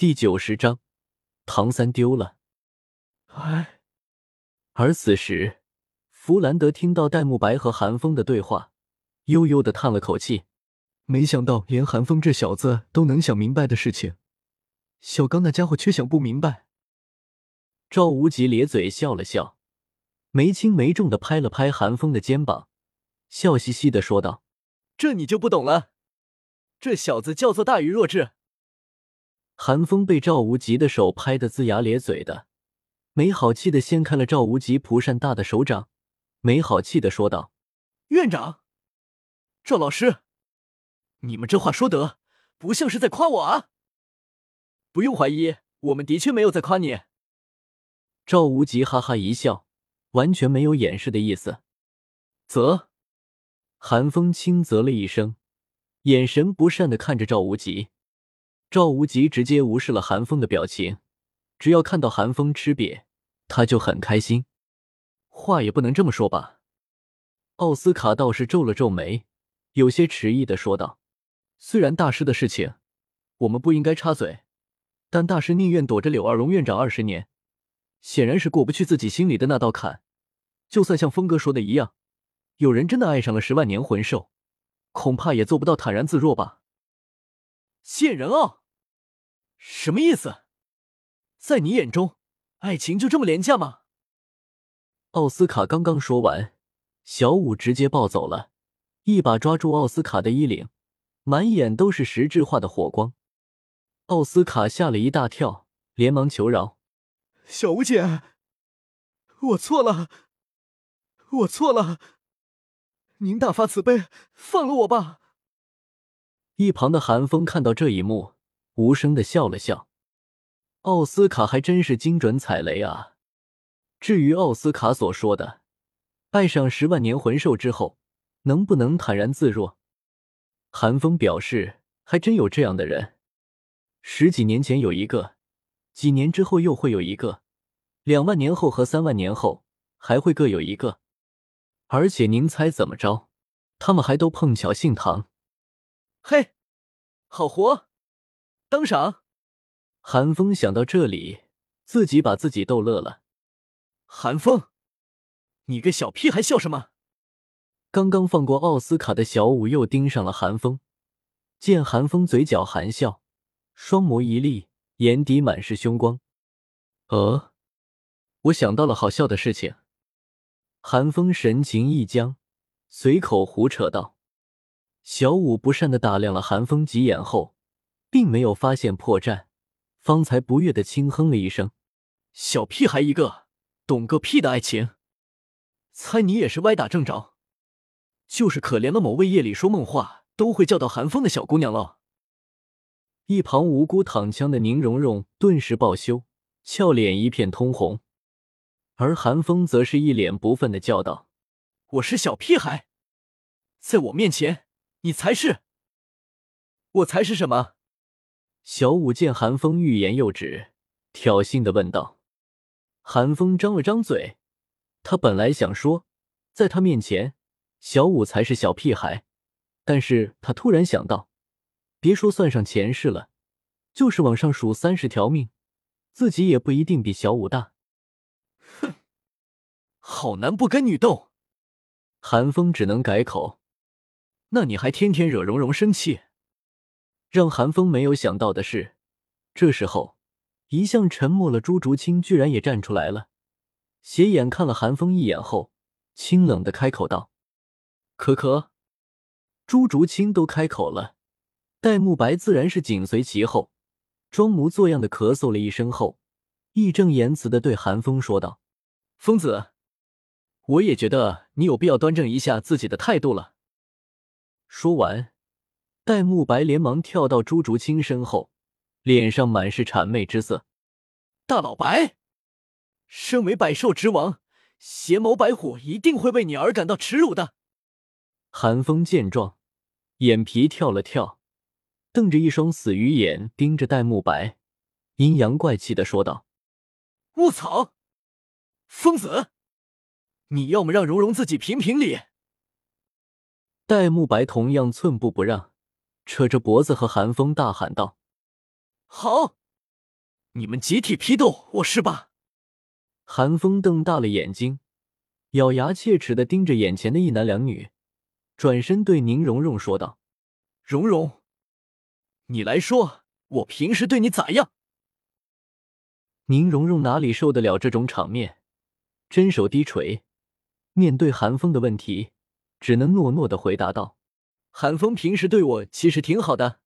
第九十章，唐三丢了。哎，而此时，弗兰德听到戴沐白和韩风的对话，悠悠的叹了口气。没想到连韩风这小子都能想明白的事情，小刚那家伙却想不明白。赵无极咧嘴笑了笑，没轻没重的拍了拍韩风的肩膀，笑嘻嘻的说道：“这你就不懂了，这小子叫做大愚弱智。”韩风被赵无极的手拍得龇牙咧嘴的，没好气的掀开了赵无极蒲扇大的手掌，没好气的说道：“院长，赵老师。”你们这话说得不像是在夸我啊！不用怀疑，我们的确没有在夸你。赵无极哈哈一笑，完全没有掩饰的意思。啧，韩风轻啧了一声，眼神不善的看着赵无极。赵无极直接无视了韩风的表情，只要看到韩风吃瘪，他就很开心。话也不能这么说吧？奥斯卡倒是皱了皱眉，有些迟疑的说道。虽然大师的事情我们不应该插嘴，但大师宁愿躲着柳二龙院长二十年，显然是过不去自己心里的那道坎。就算像峰哥说的一样，有人真的爱上了十万年魂兽，恐怕也做不到坦然自若吧。谢仁傲，什么意思？在你眼中，爱情就这么廉价吗？奥斯卡刚刚说完，小五直接暴走了，一把抓住奥斯卡的衣领。满眼都是实质化的火光，奥斯卡吓了一大跳，连忙求饶：“小吴姐，我错了，我错了，您大发慈悲，放了我吧。”一旁的韩风看到这一幕，无声的笑了笑。奥斯卡还真是精准踩雷啊！至于奥斯卡所说的爱上十万年魂兽之后，能不能坦然自若？韩风表示：“还真有这样的人，十几年前有一个，几年之后又会有一个，两万年后和三万年后还会各有一个。而且您猜怎么着？他们还都碰巧姓唐。嘿，好活，当赏！”韩风想到这里，自己把自己逗乐了。韩风，你个小屁孩，笑什么？刚刚放过奥斯卡的小五又盯上了韩风，见韩风嘴角含笑，双眸一立，眼底满是凶光。呃，我想到了好笑的事情。韩风神情一僵，随口胡扯道。小五不善的打量了韩风几眼后，并没有发现破绽，方才不悦的轻哼了一声：“小屁孩一个，懂个屁的爱情！猜你也是歪打正着。”就是可怜的某位夜里说梦话都会叫到寒风的小姑娘了。一旁无辜躺枪的宁荣荣顿时暴羞，俏脸一片通红，而寒风则是一脸不忿的叫道：“我是小屁孩，在我面前你才是，我才是什么？”小五见韩风欲言又止，挑衅的问道：“韩风张了张嘴，他本来想说，在他面前。”小五才是小屁孩，但是他突然想到，别说算上前世了，就是往上数三十条命，自己也不一定比小五大。哼，好男不跟女斗，韩风只能改口。那你还天天惹蓉蓉生气？让韩风没有想到的是，这时候一向沉默了朱竹清居然也站出来了，斜眼看了韩风一眼后，清冷的开口道。可可，朱竹清都开口了，戴沐白自然是紧随其后，装模作样的咳嗽了一声后，义正言辞的对韩风说道：“疯子，我也觉得你有必要端正一下自己的态度了。”说完，戴沐白连忙跳到朱竹清身后，脸上满是谄媚之色：“大老白，身为百兽之王，邪眸白虎一定会为你而感到耻辱的。”韩风见状，眼皮跳了跳，瞪着一双死鱼眼盯着戴沐白，阴阳怪气的说道：“卧槽，疯子，你要么让蓉蓉自己评评理。”戴沐白同样寸步不让，扯着脖子和韩风大喊道：“好，你们集体批斗我是吧？韩风瞪大了眼睛，咬牙切齿的盯着眼前的一男两女，转身对宁荣荣说道：“荣荣，你来说，我平时对你咋样？”宁荣荣哪里受得了这种场面，真手低垂，面对韩风的问题，只能诺诺的回答道：“韩风平时对我其实挺好的。”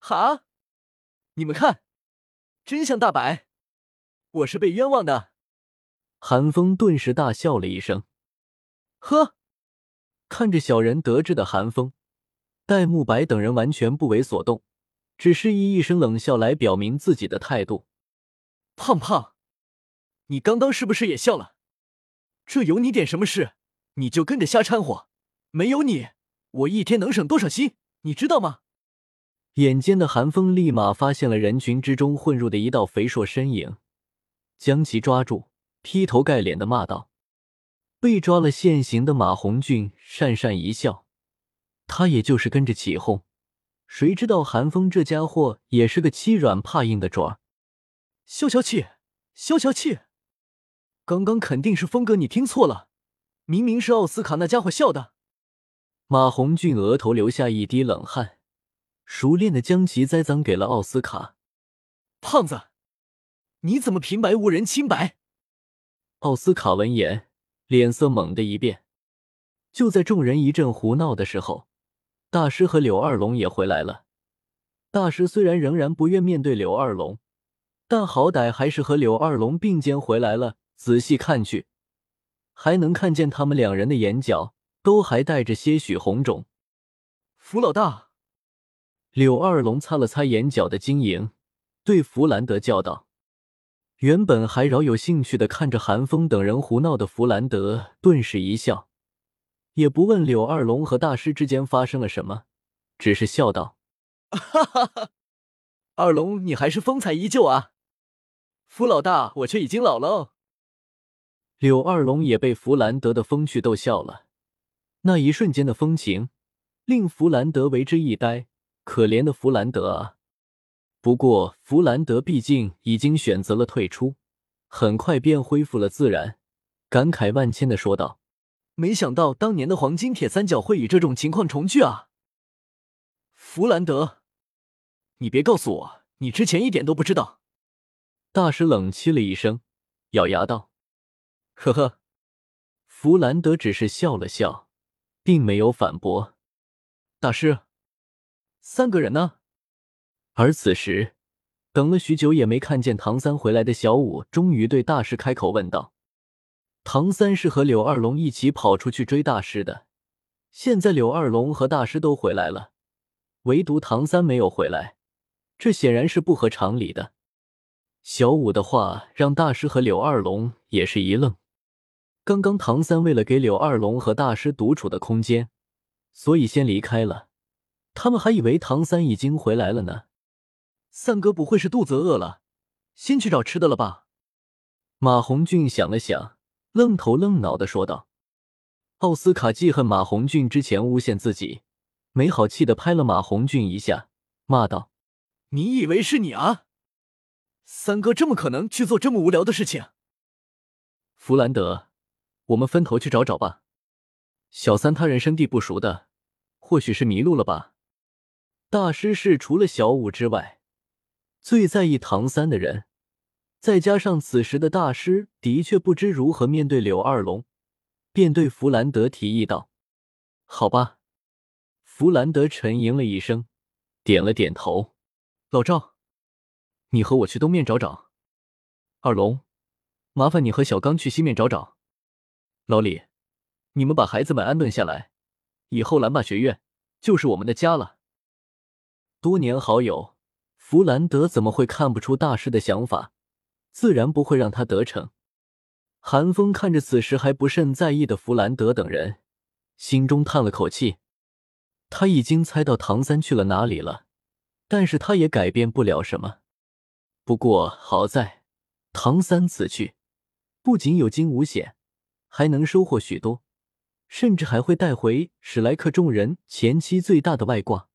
哈，你们看，真相大白，我是被冤枉的。韩风顿时大笑了一声，呵，看着小人得志的韩风，戴沐白等人完全不为所动，只是以一声冷笑来表明自己的态度。胖胖，你刚刚是不是也笑了？这有你点什么事？你就跟着瞎掺和，没有你，我一天能省多少心？你知道吗？眼尖的韩风立马发现了人群之中混入的一道肥硕身影，将其抓住，劈头盖脸的骂道：“被抓了现行的马红俊讪讪一笑，他也就是跟着起哄，谁知道韩风这家伙也是个欺软怕硬的主儿。”消消气，消消气！刚刚肯定是峰哥你听错了，明明是奥斯卡那家伙笑的。马红俊额头流下一滴冷汗，熟练的将其栽赃给了奥斯卡。胖子，你怎么平白无人清白？奥斯卡闻言，脸色猛地一变。就在众人一阵胡闹的时候，大师和柳二龙也回来了。大师虽然仍然不愿面对柳二龙。但好歹还是和柳二龙并肩回来了。仔细看去，还能看见他们两人的眼角都还带着些许红肿。福老大，柳二龙擦了擦眼角的晶莹，对弗兰德叫道：“原本还饶有兴趣的看着韩风等人胡闹的弗兰德，顿时一笑，也不问柳二龙和大师之间发生了什么，只是笑道：‘哈哈哈，二龙，你还是风采依旧啊。’”福老大，我却已经老了哦。柳二龙也被弗兰德的风趣逗笑了，那一瞬间的风情令弗兰德为之一呆。可怜的弗兰德啊！不过弗兰德毕竟已经选择了退出，很快便恢复了自然，感慨万千的说道：“没想到当年的黄金铁三角会以这种情况重聚啊！”弗兰德，你别告诉我你之前一点都不知道。大师冷凄了一声，咬牙道：“呵呵。”弗兰德只是笑了笑，并没有反驳。大师，三个人呢？而此时，等了许久也没看见唐三回来的小五，终于对大师开口问道：“唐三是和柳二龙一起跑出去追大师的，现在柳二龙和大师都回来了，唯独唐三没有回来，这显然是不合常理的。”小五的话让大师和柳二龙也是一愣。刚刚唐三为了给柳二龙和大师独处的空间，所以先离开了。他们还以为唐三已经回来了呢。三哥不会是肚子饿了，先去找吃的了吧？马红俊想了想，愣头愣脑的说道。奥斯卡记恨马红俊之前诬陷自己，没好气的拍了马红俊一下，骂道：“你以为是你啊？”三哥这么可能去做这么无聊的事情？弗兰德，我们分头去找找吧。小三他人生地不熟的，或许是迷路了吧。大师是除了小五之外最在意唐三的人，再加上此时的大师的确不知如何面对柳二龙，便对弗兰德提议道：“好吧。”弗兰德沉吟了一声，点了点头：“老赵。”你和我去东面找找，二龙，麻烦你和小刚去西面找找。老李，你们把孩子们安顿下来，以后蓝霸学院就是我们的家了。多年好友，弗兰德怎么会看不出大师的想法？自然不会让他得逞。韩风看着此时还不甚在意的弗兰德等人，心中叹了口气。他已经猜到唐三去了哪里了，但是他也改变不了什么。不过好在，唐三此去，不仅有惊无险，还能收获许多，甚至还会带回史莱克众人前期最大的外挂。